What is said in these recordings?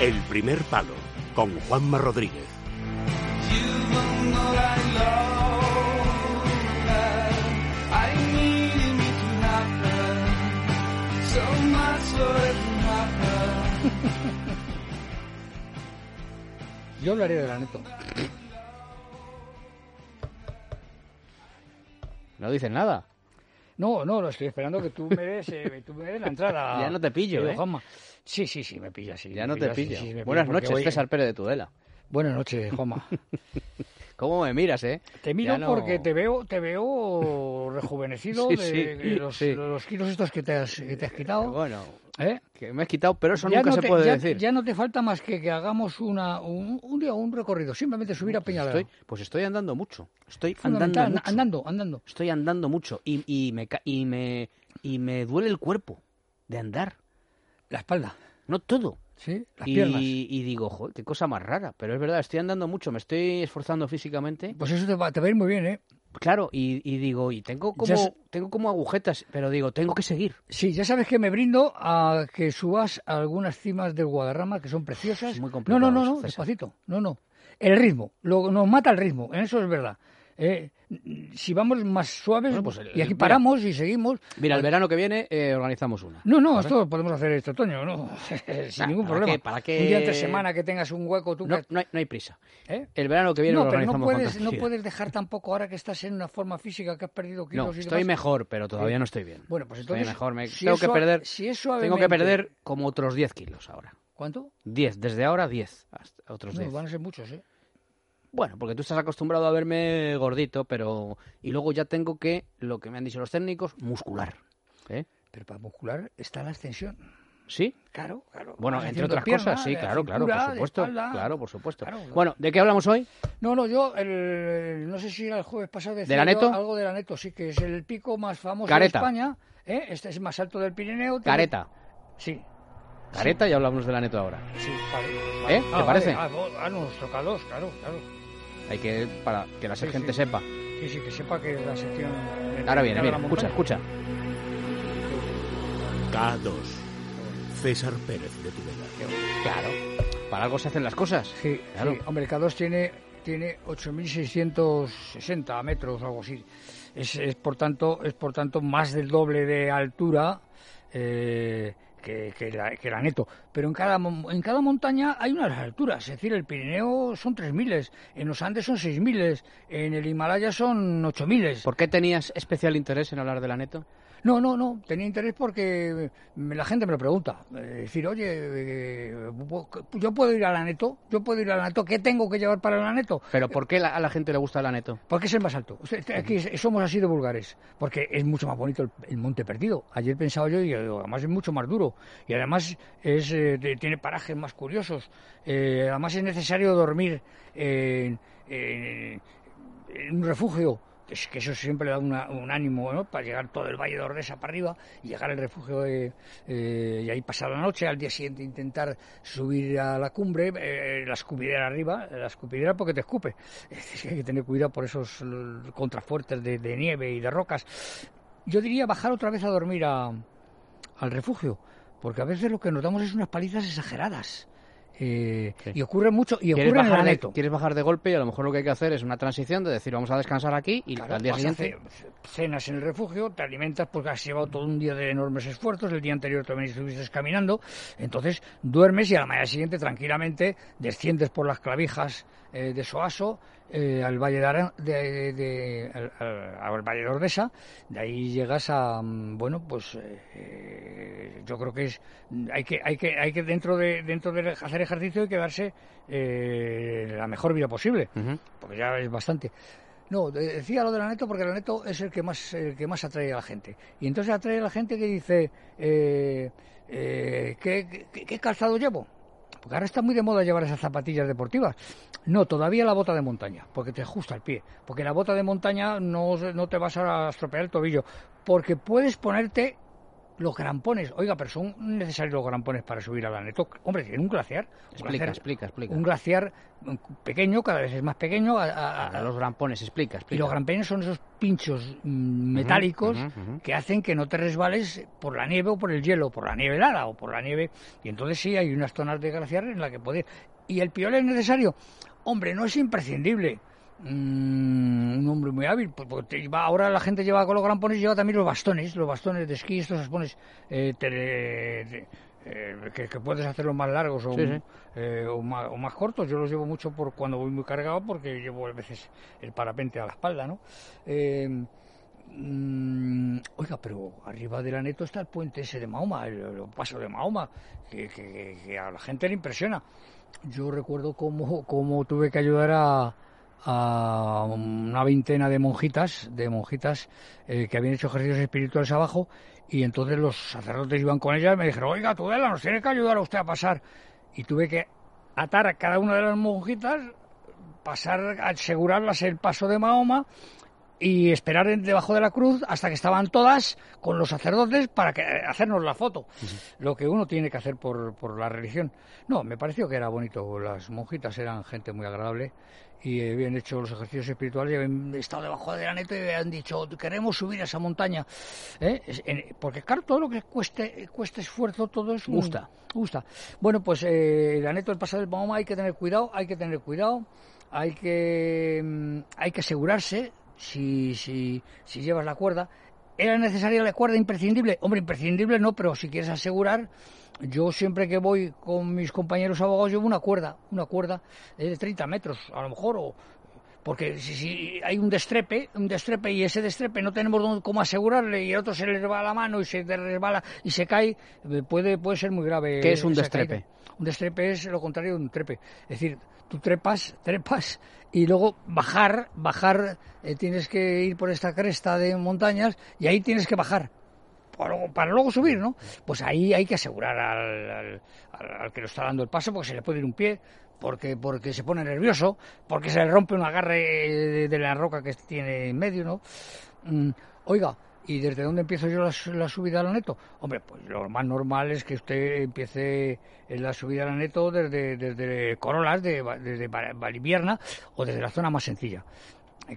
El primer palo con Juanma Rodríguez. Yo hablaré de la neto. No dices nada. No, no, lo estoy esperando que tú me des, eh, tú me des la entrada. Ya no te pillo, ¿eh? Juanma. Sí, sí, sí, me pilla, sí. Ya me no te sí, pillo. sí, Buenas noches, voy- César Pérez de Tudela. Buenas noches, Juanma. ¿Cómo me miras, eh? Te miro no- porque te veo, te veo rejuvenecido Sí, de, sí, los, sí. de los kilos estos que te has, que te has quitado. Bueno, ¿eh? que me he quitado, pero eso Ya nunca no se puede ya- decir. Ya no te falta más que que hagamos una, un, un día un recorrido, simplemente subir a Peñalera. Estoy, pues estoy andando mucho. Estoy andando mucho. andando, andando. Estoy andando mucho y, y me y me y me duele el cuerpo de andar. La espalda, No todo. ¿sí? Las y, piernas. y digo, joder, qué cosa más rara. Pero es verdad, estoy andando mucho, me estoy esforzando físicamente. Pues eso te va, te va a ir muy bien, ¿eh? Claro, y, y digo, y tengo como, tengo como agujetas, pero digo, tengo que seguir. Sí, ya sabes que me brindo a que subas a algunas cimas del Guadarrama que son preciosas. Es muy no, no, no, no, César. despacito. No, no. El ritmo, lo, nos mata el ritmo, en eso es verdad. Eh, si vamos más suaves Bueno, pues el- y aquí mira. paramos y seguimos. Mira, el verano que viene eh, organizamos una. No, no, esto lo podemos hacer este otoño, ¿no? Sin Nah, ningún ¿para problema. qué? ¿Para qué? Un día entre semana que tengas un hueco tú No, que- no hay, no hay prisa. ¿eh? El verano que viene No, lo pero no organizamos con puedes, no puedes dejar tampoco ahora que estás en una forma física que has perdido kilos No, y estoy demás. mejor, pero todavía no estoy bien. Bueno, pues Estoy entonces, mejor. Me, si tengo que perder. si es tengo que perder como otros 10 kilos ahora. ¿Cuánto? 10, desde ahora 10. Hasta otros No, 10. van a ser muchos, ¿eh? Bueno, porque tú estás acostumbrado a verme gordito, pero. Y luego ya tengo que, lo que me han dicho los técnicos, muscular. ¿Eh? Pero para muscular está la extensión. ¿Sí? Claro, claro. Bueno, entre otras pierna, cosas, sí, de claro, claro, por de supuesto. espalda. Claro, por supuesto. Claro, claro. Bueno, ¿de qué hablamos hoy? No, no, yo, el, no sé si era el jueves pasado, decía la yo Neto? algo de la Neto, sí, que es el pico más famoso Careta. de España. ¿eh? Este es más alto del Pirineo. tiene- Careta. Sí, ya hablamos de la neto ahora. sí, vale. ¿Eh? ¿Te Ah, parece? vale, Ah, ah, no, nos toca dos, claro, claro. Hay que, para que la Sí, gente sí. sepa. Sí, sí, que sepa que la sección... Ahora viene, mira, escucha, escucha. K2. César Pérez de Tudela. Claro. Para algo se hacen las cosas. Sí, Claro. sí. hombre, el K2 tiene, tiene 8.660 metros o algo así. Es, es, por tanto, es por tanto más del doble de altura eh, que, que la, que la Neto. Pero en cada, en cada montaña hay unas alturas. Es decir, el Pirineo son 3.000, en los Andes son 6.000, en el Himalaya son 8.000. ¿Por qué tenías especial interés en hablar de la neto? No, no, no. Tenía interés porque la gente me lo pregunta. Eh, decir, oye, eh, yo puedo ir a la neto, yo puedo ir a la neto, ¿qué tengo que llevar para la neto? ¿Pero por qué la- a la gente le gusta la neto? Porque es el más alto. Aquí es- somos así de vulgares. Porque es mucho más bonito el, el monte perdido. Ayer pensaba yo, y además es mucho más duro. Y además es, eh, tiene parajes más curiosos. Eh, además es necesario dormir en, en- en un refugio. Que es- que eso siempre da una- un ánimo ¿no? para llegar todo el valle de Ordesa para arriba y llegar al refugio eh, y ahí pasar la noche, al día siguiente intentar subir a la cumbre, eh, la escupidera arriba, la escupidera porque te escupe. Es decir, hay que tener cuidado por esos l- contrafuertes de, de nieve y de rocas. Yo diría bajar otra vez a dormir a- al refugio, porque a veces lo que notamos es unas palizas exageradas. Eh, Sí. Y ocurre mucho, y ¿Quieres ocurre en de, neto. quieres bajar de golpe y a lo mejor lo que hay que hacer es una transición de decir vamos a descansar aquí y Claro, al día siguiente... cenas en el refugio, te alimentas porque has llevado todo un día de enormes esfuerzos, el día anterior también estuviste caminando, entonces duermes y a la mañana siguiente tranquilamente desciendes por las clavijas eh, de Soaso eh, al Valle de, de- de- al, al- al Valle de Ordesa, de ahí llegas a mm, bueno pues eh, yo creo que es hay que hay que hay que dentro de dentro de hacer ejercicio hay que darse eh, la mejor vida posible porque ya es bastante. No, de- decía lo de la neto porque la neto es el que más el que más atrae a la gente. Y entonces atrae a la gente que dice, eh, eh, ¿qué, qué, qué calzado llevo? Porque ahora está muy de moda llevar esas zapatillas deportivas. No, todavía la bota de montaña, porque te ajusta el pie. Porque la bota de montaña no, no te vas a estropear el tobillo. Porque puedes ponerte los grampones. Oiga, pero son necesarios los grampones para subir al Aneto. Hombre, en un glaciar. Un Explica, glaciar, explica, explica. Un glaciar mm, pequeño, cada vez es más pequeño. a- a- A los grampones, explica, y los grampones son esos pinchos mm, metálicos que hacen que no te resbales por la nieve o por el hielo, por la nieve helada o por la nieve. Y entonces sí, hay unas zonas de glaciar en las que poder. ¿Y el piole es necesario? Hombre, no es imprescindible. Mm, un hombre muy hábil. pues, porque te lleva- ahora la gente lleva con los grampones, lleva también los bastones, los bastones de esquí, estos bastones eh, de- eh, que, que puedes hacerlos más largos o, Sí, sí. eh, o, más, o más cortos. Yo los llevo mucho por cuando voy muy cargado porque llevo a veces el parapente a la espalda, ¿no? Eh, mm, oiga, pero arriba del aneto está el puente ese de Mahoma, el, el paso de Mahoma, que, que- que a la gente le impresiona. Yo recuerdo cómo, cómo tuve que ayudar a, a una veintena de monjitas, de monjitas eh, que habían hecho ejercicios espirituales abajo, y entonces los sacerdotes iban con ellas y me dijeron, oiga, Tudela, nos tiene que ayudar a usted a pasar. Y tuve que atar a cada una de las monjitas, pasar, asegurarlas el paso de Mahoma y esperar debajo de la cruz hasta que estaban todas con los sacerdotes para que, hacernos la foto. Lo que uno tiene que hacer por, por la religión. No, me pareció que era bonito. Las monjitas eran gente muy agradable y habían hecho los ejercicios espirituales y habían estado debajo del aneto y habían dicho, queremos subir a esa montaña. ¿Eh? Porque claro, todo lo que cueste, cueste esfuerzo, todo es Gusta. gusta. Bueno, pues eh, el aneto del pasado del Mahoma hay que tener cuidado, hay que tener cuidado, hay que, mm, hay que asegurarse si, si, si llevas la cuerda. ¿Era necesaria la cuerda imprescindible? Hombre, imprescindible no, pero si quieres asegurar, yo siempre que voy con mis compañeros abogados llevo una cuerda, una cuerda de 30 metros, a lo mejor, o, porque si, si hay un destrepe, un destrepe y ese destrepe no tenemos cómo asegurarle y a otro se le resbala la mano y se resbala y se cae, eh, puede, puede ser muy grave. ¿Qué es un destrepe? caída. Un destrepe es lo contrario de un trepe. Es decir, tú trepas, trepas y luego bajar, bajar, eh, tienes que ir por esta cresta de montañas y ahí tienes que bajar. Para luego, para luego subir, ¿no? Pues ahí hay que asegurar al, al- al- que lo está dando el paso porque se le puede ir un pie, porque, porque se pone nervioso, porque se le rompe un agarre de, la roca que tiene en medio, ¿no? Mm, oiga, ¿y desde dónde empiezo yo la, la subida al neto? Hombre, pues lo más normal es que usted empiece la subida al neto desde, desde Corolas, de, desde Valivierna o desde la zona más sencilla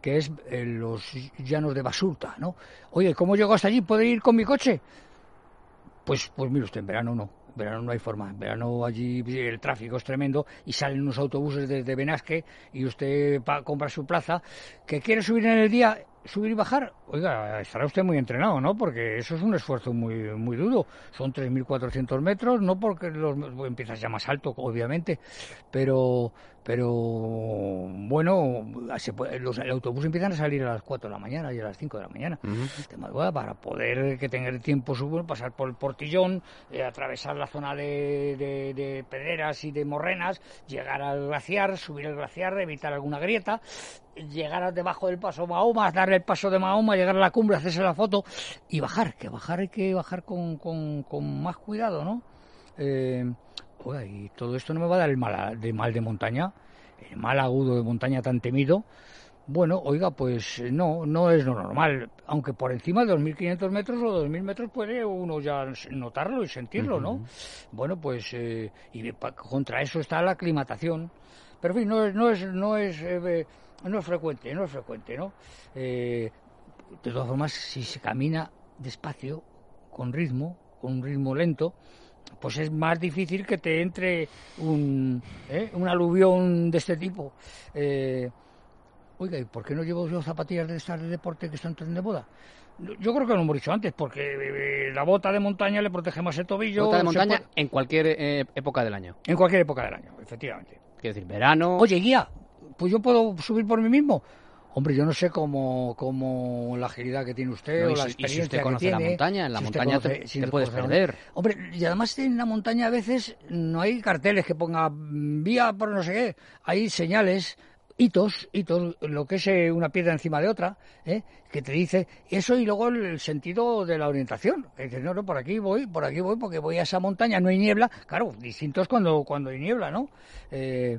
que es eh, los llanos de Basurta, ¿no? Oye, ¿cómo llego hasta allí? ¿Puedo ir con mi coche? Pues, pues mire usted, en verano no. En verano no hay forma. En verano allí el tráfico es tremendo y salen unos autobuses desde Benasque y usted compra su plaza. ¿Que quiere subir en el día? ¿Subir y bajar? Oiga, estará usted muy entrenado, ¿no? Porque eso es un esfuerzo muy, muy duro. Son 3.400 metros, no porque los, empiezas ya más alto, obviamente, pero, pero bueno, se puede- los, el autobús empiezan a salir a las 4 de la mañana y a las 5 de la mañana de madrugada para poder que tener tiempo subir, pasar por el portillón, eh, atravesar la zona de, de- de pedreras y de morrenas, llegar al glaciar, subir el glaciar, evitar alguna grieta, llegar debajo del paso Mahoma, el paso de Mahoma, llegar a la cumbre, hacerse la foto y bajar, que bajar hay que bajar con, con, con más cuidado, ¿no? Eh, oiga, y todo esto no me va a dar el mal de mal de montaña, el mal agudo de montaña tan temido. Bueno, oiga, pues no, no es lo normal. Aunque por encima de 2.500 metros o 2.000 metros puede uno ya notarlo y sentirlo, ¿no? Bueno, pues eh, y contra eso está la aclimatación. Pero en fin, no es, no es, no es, eh, no es frecuente, no es frecuente, ¿no? Eh, de todas formas, si se camina despacio, con ritmo, con un ritmo lento, pues es más difícil que te entre un, ¿eh? un aluvión de este tipo. Eh, oiga, ¿y por qué no llevo yo zapatillas de estas de deporte que están tan de moda? Yo creo que lo hemos dicho antes, porque eh, la bota de montaña le protege más el tobillo. Bota de montaña puede- en cualquier eh, época del año. En cualquier época del año, efectivamente. Quiero decir, verano. Oye, guía, pues yo puedo subir por mí mismo. Hombre, yo no sé cómo, cómo la agilidad que tiene usted No, o y la si- y si experiencia usted que conoce la montaña, en la si montaña te- conoce- te si usted puedes perder. Hombre, y además en la montaña a veces no hay carteles que pongan vía por no sé qué, hay señales, hitos, hitos, lo que es eh, una piedra encima de otra, ¿eh? que te dice eso y luego el, el sentido de la orientación. Que dices, no, no, por aquí voy, por aquí voy, porque voy a esa montaña, no hay niebla. Claro, distinto es cuando, cuando hay niebla, ¿no? Eh,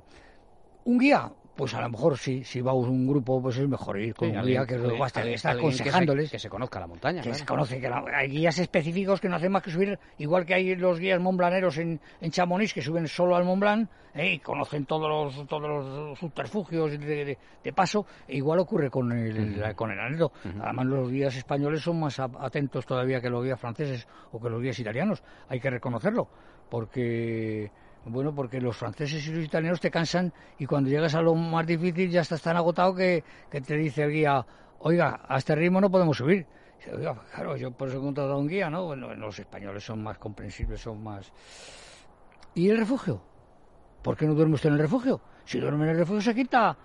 un guía, pues a lo mejor sí, si va un grupo, pues es mejor ir con Sí, un guía que alguien- va a estar, alguien- está alguien que se- aconsejándoles. Que se, conozca la montaña. que claro. se conoce que la- hay guías específicos que no hacen más que subir, igual que hay los guías montblaneros en, en Chamonix que suben solo al Mont Blanc ¿eh? y conocen todos los, todos los subterfugios de, de- de paso, e igual ocurre con el, la- con el. Además, los guías españoles son más a- atentos todavía que los guías franceses o que los guías italianos, hay que reconocerlo, porque bueno, porque los franceses y los italianos te cansan y cuando llegas a lo más difícil ya estás tan agotado que, te dice el guía, oiga, a este ritmo no podemos subir. Dice, "Oiga, claro, yo por eso he contratado a un guía, ¿no? Bueno, los españoles son más comprensibles, son más... ¿Y el refugio? ¿Por qué no duerme usted en el refugio? Si duerme en el refugio se quita...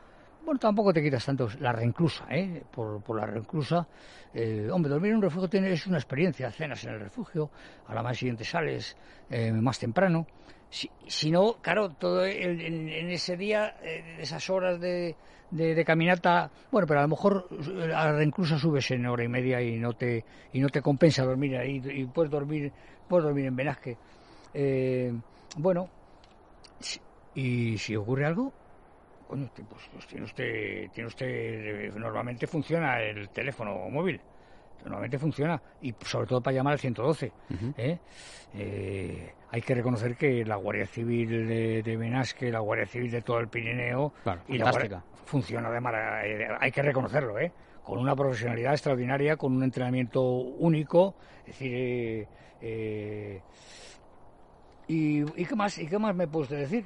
Bueno, tampoco te quitas tanto la reinclusa, ¿eh? Por, la reinclusa. eh, hombre, dormir en un refugio tiene, es una experiencia. Cenas en el refugio, a la mañana siguiente sales eh, más temprano. Si, no, claro, todo el- en, ese día, eh, esas horas de, de, caminata, bueno, pero a lo mejor eh, a la reinclusa subes en hora y media y no te y no te compensa dormir ahí y puedes dormir puedes dormir en Benasque. Eh, bueno, y si ocurre algo, coño, pues, pues tiene usted, tiene usted, eh, normalmente funciona el teléfono móvil, normalmente funciona, y sobre todo para llamar al 112. ¿eh? Eh, hay que reconocer que la Guardia Civil de, de Benasque, la Guardia Civil de todo el Pirineo, Claro, y la. Guardia- funciona de maravilla, hay que reconocerlo, ¿eh? con una profesionalidad extraordinaria, con un entrenamiento único, es decir, eh, eh, y, ¿y qué más? ¿Y qué más me puedes decir?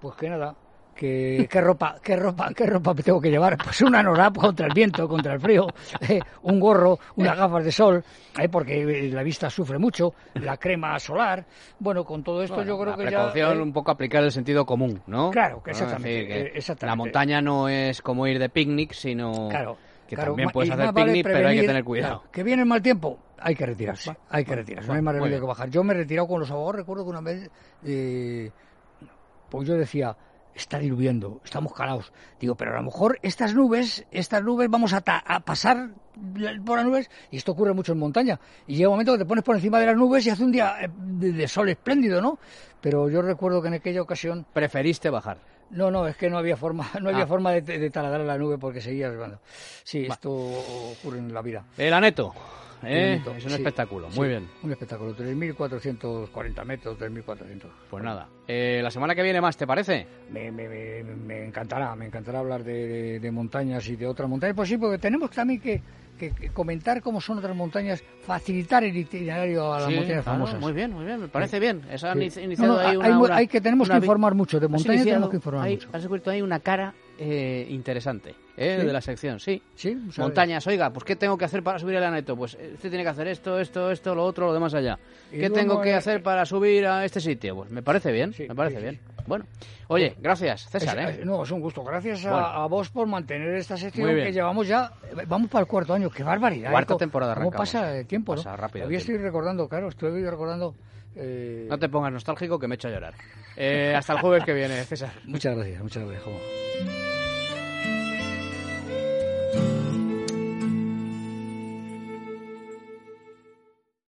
Pues que nada, que qué ropa, qué ropa, qué ropa tengo que llevar, pues una anorak contra el viento, contra el frío, eh, un gorro, unas gafas de sol, eh, porque la vista sufre mucho, la crema solar, bueno, con todo esto yo creo la que precaución, ya eh, un poco aplicar el sentido común, ¿no? Claro, que exactamente, Es decir, que eh, exactamente. La montaña no es como ir de picnic, sino Claro, que claro, también puedes hacer vale picnic, pero hay que tener cuidado. claro, que viene el mal tiempo, hay que retirarse, hay que retirarse, no hay más remedio que bajar. Yo me he retirado con los abogados, recuerdo que una vez, eh, pues yo decía, está diluviando, estamos calados. Digo, pero a lo mejor estas nubes, estas nubes vamos a, ta- a pasar por las nubes, y esto ocurre mucho en montaña, y llega un momento que te pones por encima de las nubes y hace un día eh, de, de sol espléndido, ¿no? Pero yo recuerdo que en aquella ocasión Preferiste bajar. no, no, es que no había forma, no había Ah. forma de, de taladrar la nube porque seguía. Sí, esto ocurre en la vida. El aneto, ¿eh? Bonito, es un sí, espectáculo, sí, muy bien. Un espectáculo, 3.440 metros, 3.400. Pues nada, eh, la semana que viene más, ¿te parece? Me, me, me, me encantará, me encantará hablar de, de- de montañas y de otras montañas. Pues sí, porque tenemos también que, que- que comentar cómo son otras montañas, facilitar el itinerario a las Sí, montañas claro, famosas. Muy bien, muy bien, me parece bien. Esa han iniciado No, no, ahí hay una, hay que- tenemos que una informar mucho, de montañas tenemos que informar mucho. Has descubierto ahí una cara eh, interesante ¿eh? ¿Sí? de la sección, sí. Sí. Montañas, oiga, pues ¿qué tengo que hacer para subir el aneto? Pues eh, usted tiene que hacer esto, esto, esto, lo otro, lo demás allá. ¿Qué tengo que eh, hacer para subir a este sitio? Pues me parece bien, Sí, me parece bien. Bueno, oye, gracias, César, Es- ¿eh? No, es un gusto. Gracias a, Bueno. a vos por mantener esta sección que llevamos ya. eh, Vamos para el cuarto año. ¡Qué barbaridad! Cuarta ¿eh? temporada ¿Cómo pasa eh? el tiempo, Pasa no? rápido estoy recordando, claro, estoy recordando. eh, No te pongas nostálgico que me echo a llorar. Eh, hasta el jueves que viene, César. Muchas gracias, muchas gracias.